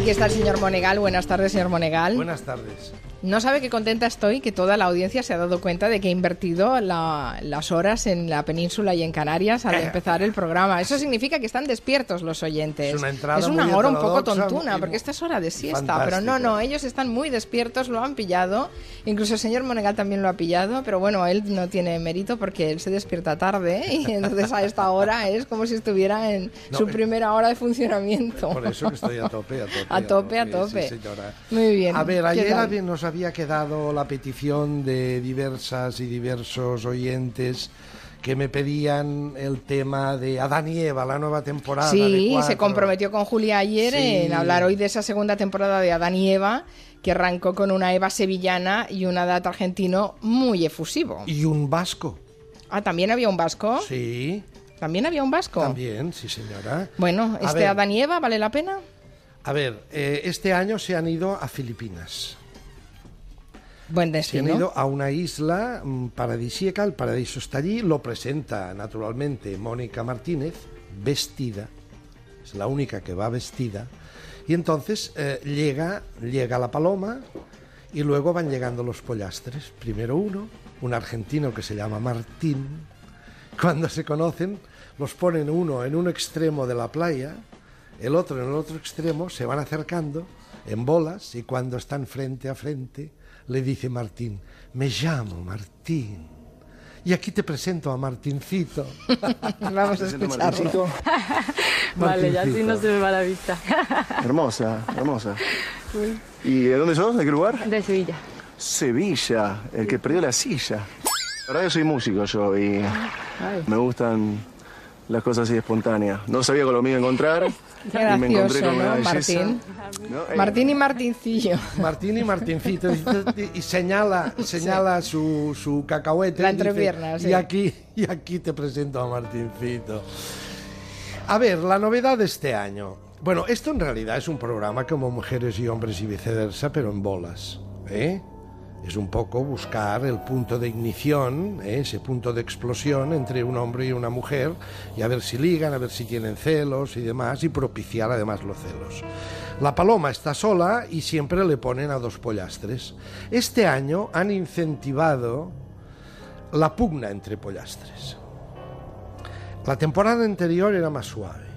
Aquí está el señor Monegal. Buenas tardes, señor Monegal. Buenas tardes. No sabe qué contenta estoy que toda la audiencia se ha dado cuenta de que he invertido la- las horas en la península y en Canarias al Eh. empezar el programa. Eso significa que están despiertos los oyentes. Es una entrada una muy hora un poco tontuna, porque esta es hora de siesta. Pero no, no, ellos están muy despiertos, lo han pillado. Incluso el señor Monegal también lo ha pillado, pero bueno, él no tiene mérito porque él se despierta tarde y entonces a esta hora es como si estuviera en No, su eh, primera hora de funcionamiento. Por eso que estoy a tope, a tope. A tope, a sí, tope. sí. Muy bien. A ver, ¿Qué ayer había- nos había quedado la petición de diversas y diversos oyentes que me pedían el tema de Adán y Eva, la nueva temporada. de Sí, se cuatro. comprometió con Julia ayer Sí. en hablar hoy de esa segunda temporada de Adán y Eva, que arrancó con una Eva sevillana y un Adat argentino muy efusivo. Y un vasco. Ah, ¿también había un vasco? Sí, ¿También había un vasco? también, sí, señora. Bueno, ¿este. Adán y Eva vale la pena? A ver, eh, este año se han ido a Filipinas. Buen Se han destino. ido a una isla mm, paradisíaca, el paraíso está allí, lo presenta naturalmente Mónica Martínez, vestida, es la única que va vestida, y entonces eh, llega, llega la paloma y luego van llegando los pollastres, primero uno, un argentino que se llama Martín, cuando se conocen los ponen uno en un extremo de la playa, el otro en el otro extremo, se van acercando en bolas y cuando están frente a frente le dice Martín, me llamo Martín. Y aquí te presento a Martincito. Vamos a escucharlo. Vale, ya así Martincito. no se me va la vista. Hermosa, hermosa. ¿Y de dónde sos? ¿De qué lugar? De Sevilla. Sevilla, el que perdió la silla. La verdad que soy músico yo y Ay. me gustan las cosas así espontáneas. No sabía con lo mío encontrar Qué y me encontré con una ¿no, belleza. Martín? ¿no? Eh, Martín y Martincillo. Martín y Martincito y- y señala, señala su, su cacahuete. La y dice, entrepierna, sí. Y aquí, y aquí te presento a Martincito. A ver, la novedad de este año. Bueno, esto en realidad es un programa como Mujeres y Hombres y viceversa, pero en bolas. ¿eh? Es un poco buscar el punto de ignición, ¿eh? ese punto de explosión entre un hombre y una mujer, y a ver si ligan, a ver si tienen celos y demás, y propiciar además los celos. La paloma está sola y siempre le ponen a dos pollastres. Este año han incentivado la pugna entre pollastres. La temporada anterior era más suave.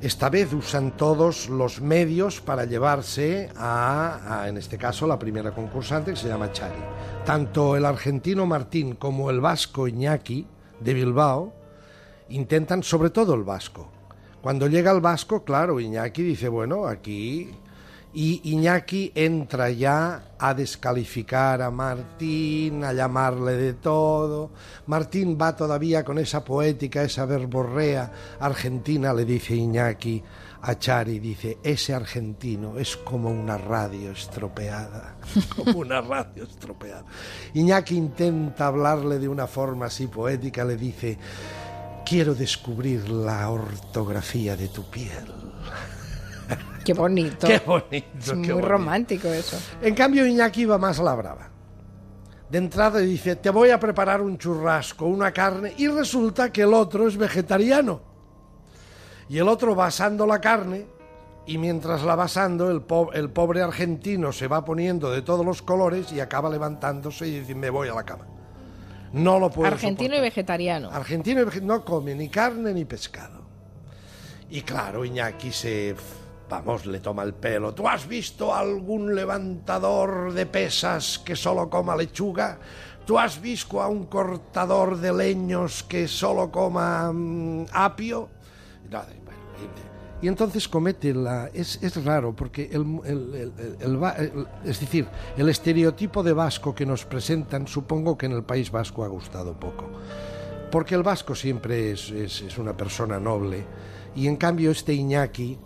Esta vez usan todos los medios para llevarse a, en este caso, la primera concursante que se llama Chari. Tanto el argentino Martín como el vasco Iñaki de Bilbao intentan, sobre todo el vasco. Cuando llega el vasco, claro, Iñaki dice, bueno, aquí... Y Iñaki entra ya a descalificar a Martín, a llamarle de todo. Martín va todavía con esa poética, esa verborrea argentina, le dice Iñaki a Chari, dice, ese argentino es como una radio estropeada, como una radio estropeada. Iñaki intenta hablarle de una forma así poética, le dice, quiero descubrir la ortografía de tu piel. Qué bonito. Qué bonito. Es qué muy bonito. romántico eso. En cambio, Iñaki va más a la brava. De entrada dice, te voy a preparar un churrasco, una carne, y resulta que el otro es vegetariano. Y el otro va asando la carne, y mientras la va asando, el, po- el pobre argentino se va poniendo de todos los colores y acaba levantándose y dice, me voy a la cama. No lo puedo Argentino y vegetariano. Argentino y vege- no come ni carne ni pescado. Y claro, Iñaki se... Vamos, le toma el pelo. ¿Tú has visto algún levantador de pesas que solo coma lechuga? ¿Tú has visto a un cortador de leños que solo coma mm, apio? Y, entonces comete la... Es, es raro porque el, es decir, el estereotipo de vasco que nos presentan supongo que en el País Vasco ha gustado poco. Porque el vasco siempre es- es una persona noble y en cambio este Iñaki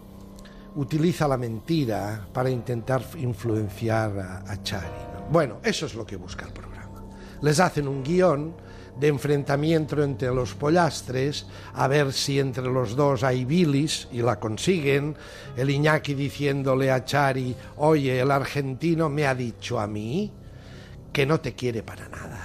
utiliza la mentira para intentar influenciar a, Chari. ¿no? Bueno, eso es lo que busca el programa. Les hacen un guion de enfrentamiento entre los pollastres, a ver si entre los dos hay bilis y la consiguen. El Iñaki diciéndole a Chari, oye, el argentino me ha dicho a mí que no te quiere para nada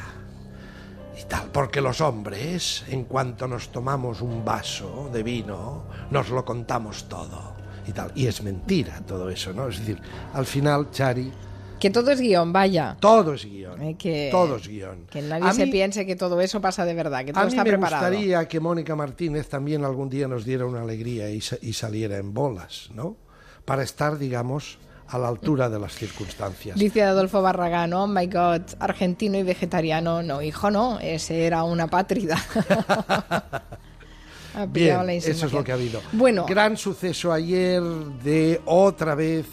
y tal, porque los hombres, en cuanto nos tomamos un vaso de vino, nos lo contamos todo. Y tal. Y es mentira todo eso, ¿no? Es decir, al final, Chari, Que todo es guion, vaya. todo es guion. Eh, que, Todo es guion. Que nadie A se mí- piense que todo eso pasa de verdad, que todo A mí está me preparado. gustaría que Mónica Martínez también algún día nos diera una alegría y, y saliera en bolas, ¿no? Para estar, digamos, a la altura de las circunstancias. Dice Adolfo Barragán, oh my god, argentino y vegetariano. No, hijo, no, ese era una pátrida. Ha Bien, eso es lo que ha habido. Bueno, Gran suceso ayer de otra vez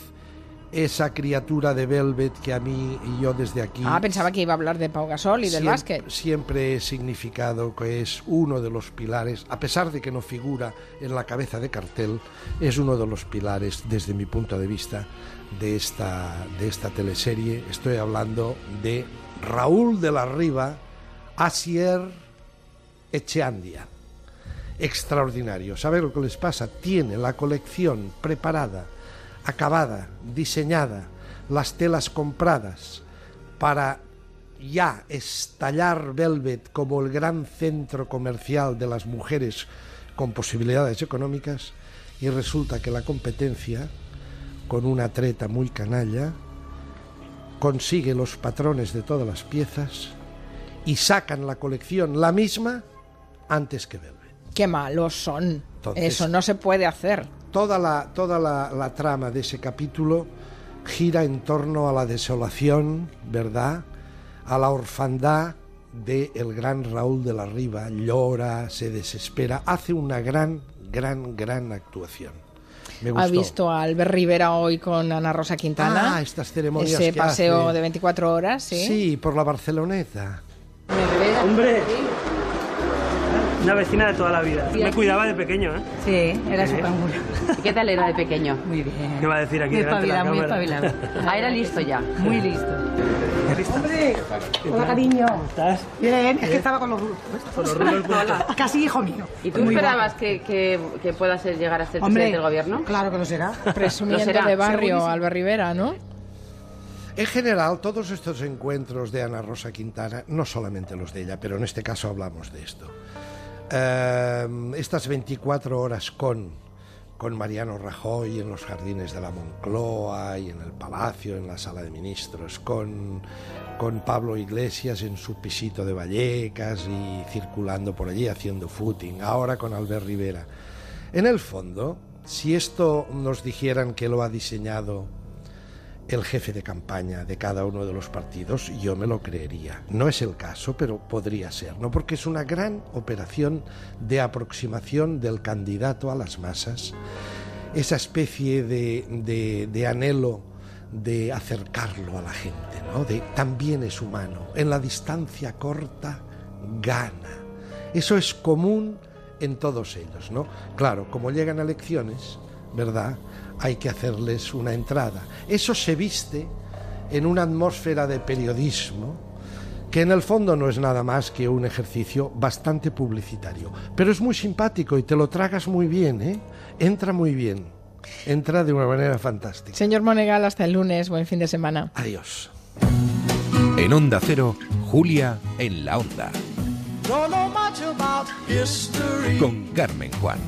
esa criatura de Velvet que a mí y yo desde aquí... ah, pensaba que iba a hablar de Pau Gasol y del básquet. Siempre he significado que es uno de los pilares, a pesar de que no figura en la cabeza de cartel, es uno de los pilares, desde mi punto de vista, de esta, de esta teleserie. Estoy hablando de Raúl de la Riva, Asier Echeandia. Extraordinario. ¿Sabe lo que les pasa? Tiene la colección preparada, acabada, diseñada, las telas compradas para ya estallar Velvet como el gran centro comercial de las mujeres con posibilidades económicas y resulta que la competencia, con una treta muy canalla, consigue los patrones de todas las piezas y sacan la colección la misma antes que Velvet. Qué malos son. Entonces- Eso no se puede hacer. Toda la, toda la, la trama de ese capítulo gira en torno a la desolación, ¿verdad? A la orfandad de el gran Raúl de la Riva. Llora, se desespera, hace una gran, gran, gran actuación. Me Ha visto a Albert Rivera hoy con Ana Rosa Quintana. Ah, estas ceremonias Ese que paseo hace. de 24 horas, ¿sí? Sí, por la Barceloneta. Hombre, una vecina de toda la vida. Me cuidaba de pequeño, ¿eh? Sí, era su canguro. ¿Y qué tal era de pequeño? Muy bien. ¿Qué va a decir aquí Muy espabilado, muy espabilado. Ah, era listo ya. Muy listo. Hola, cariño. ¿Estás? Bien, es que estaba con los Con los rulos. Casi hijo mío. ¿Y tú Muy esperabas que, que, que pueda ser, llegar a ser Hombre, presidente del gobierno? Claro que lo será. Presumiendo Lo será, de barrio. Albert Rivera, ¿no? En general, todos estos encuentros de Ana Rosa Quintana, no solamente los de ella, pero en este caso hablamos de esto. Eh, estas 24 horas con, con Mariano Rajoy en los jardines de la Moncloa y en el Palacio, en la sala de ministros, con, con Pablo Iglesias en su pisito de Vallecas y circulando por allí haciendo footing, ahora con Albert Rivera. En el fondo, si esto nos dijeran que lo ha diseñado el jefe de campaña de cada uno de los partidos, yo me lo creería. No es el caso, pero podría ser, ¿no? Porque es una gran operación de aproximación del candidato a las masas, esa especie de, de- anhelo de acercarlo a la gente, ¿no? De también es humano, en la distancia corta gana. Eso es común en todos ellos, ¿no? Claro, como llegan elecciones, ¿verdad? Hay que hacerles una entrada. Eso se viste en una atmósfera de periodismo que en el fondo no es nada más que un ejercicio bastante publicitario. Pero es muy simpático y te lo tragas muy bien, ¿eh? Entra muy bien. Entra de una manera fantástica. Señor Monegal, hasta el lunes. Buen fin de semana. Adiós. En Onda Cero, Julia en la Onda. Con Carmen Juan.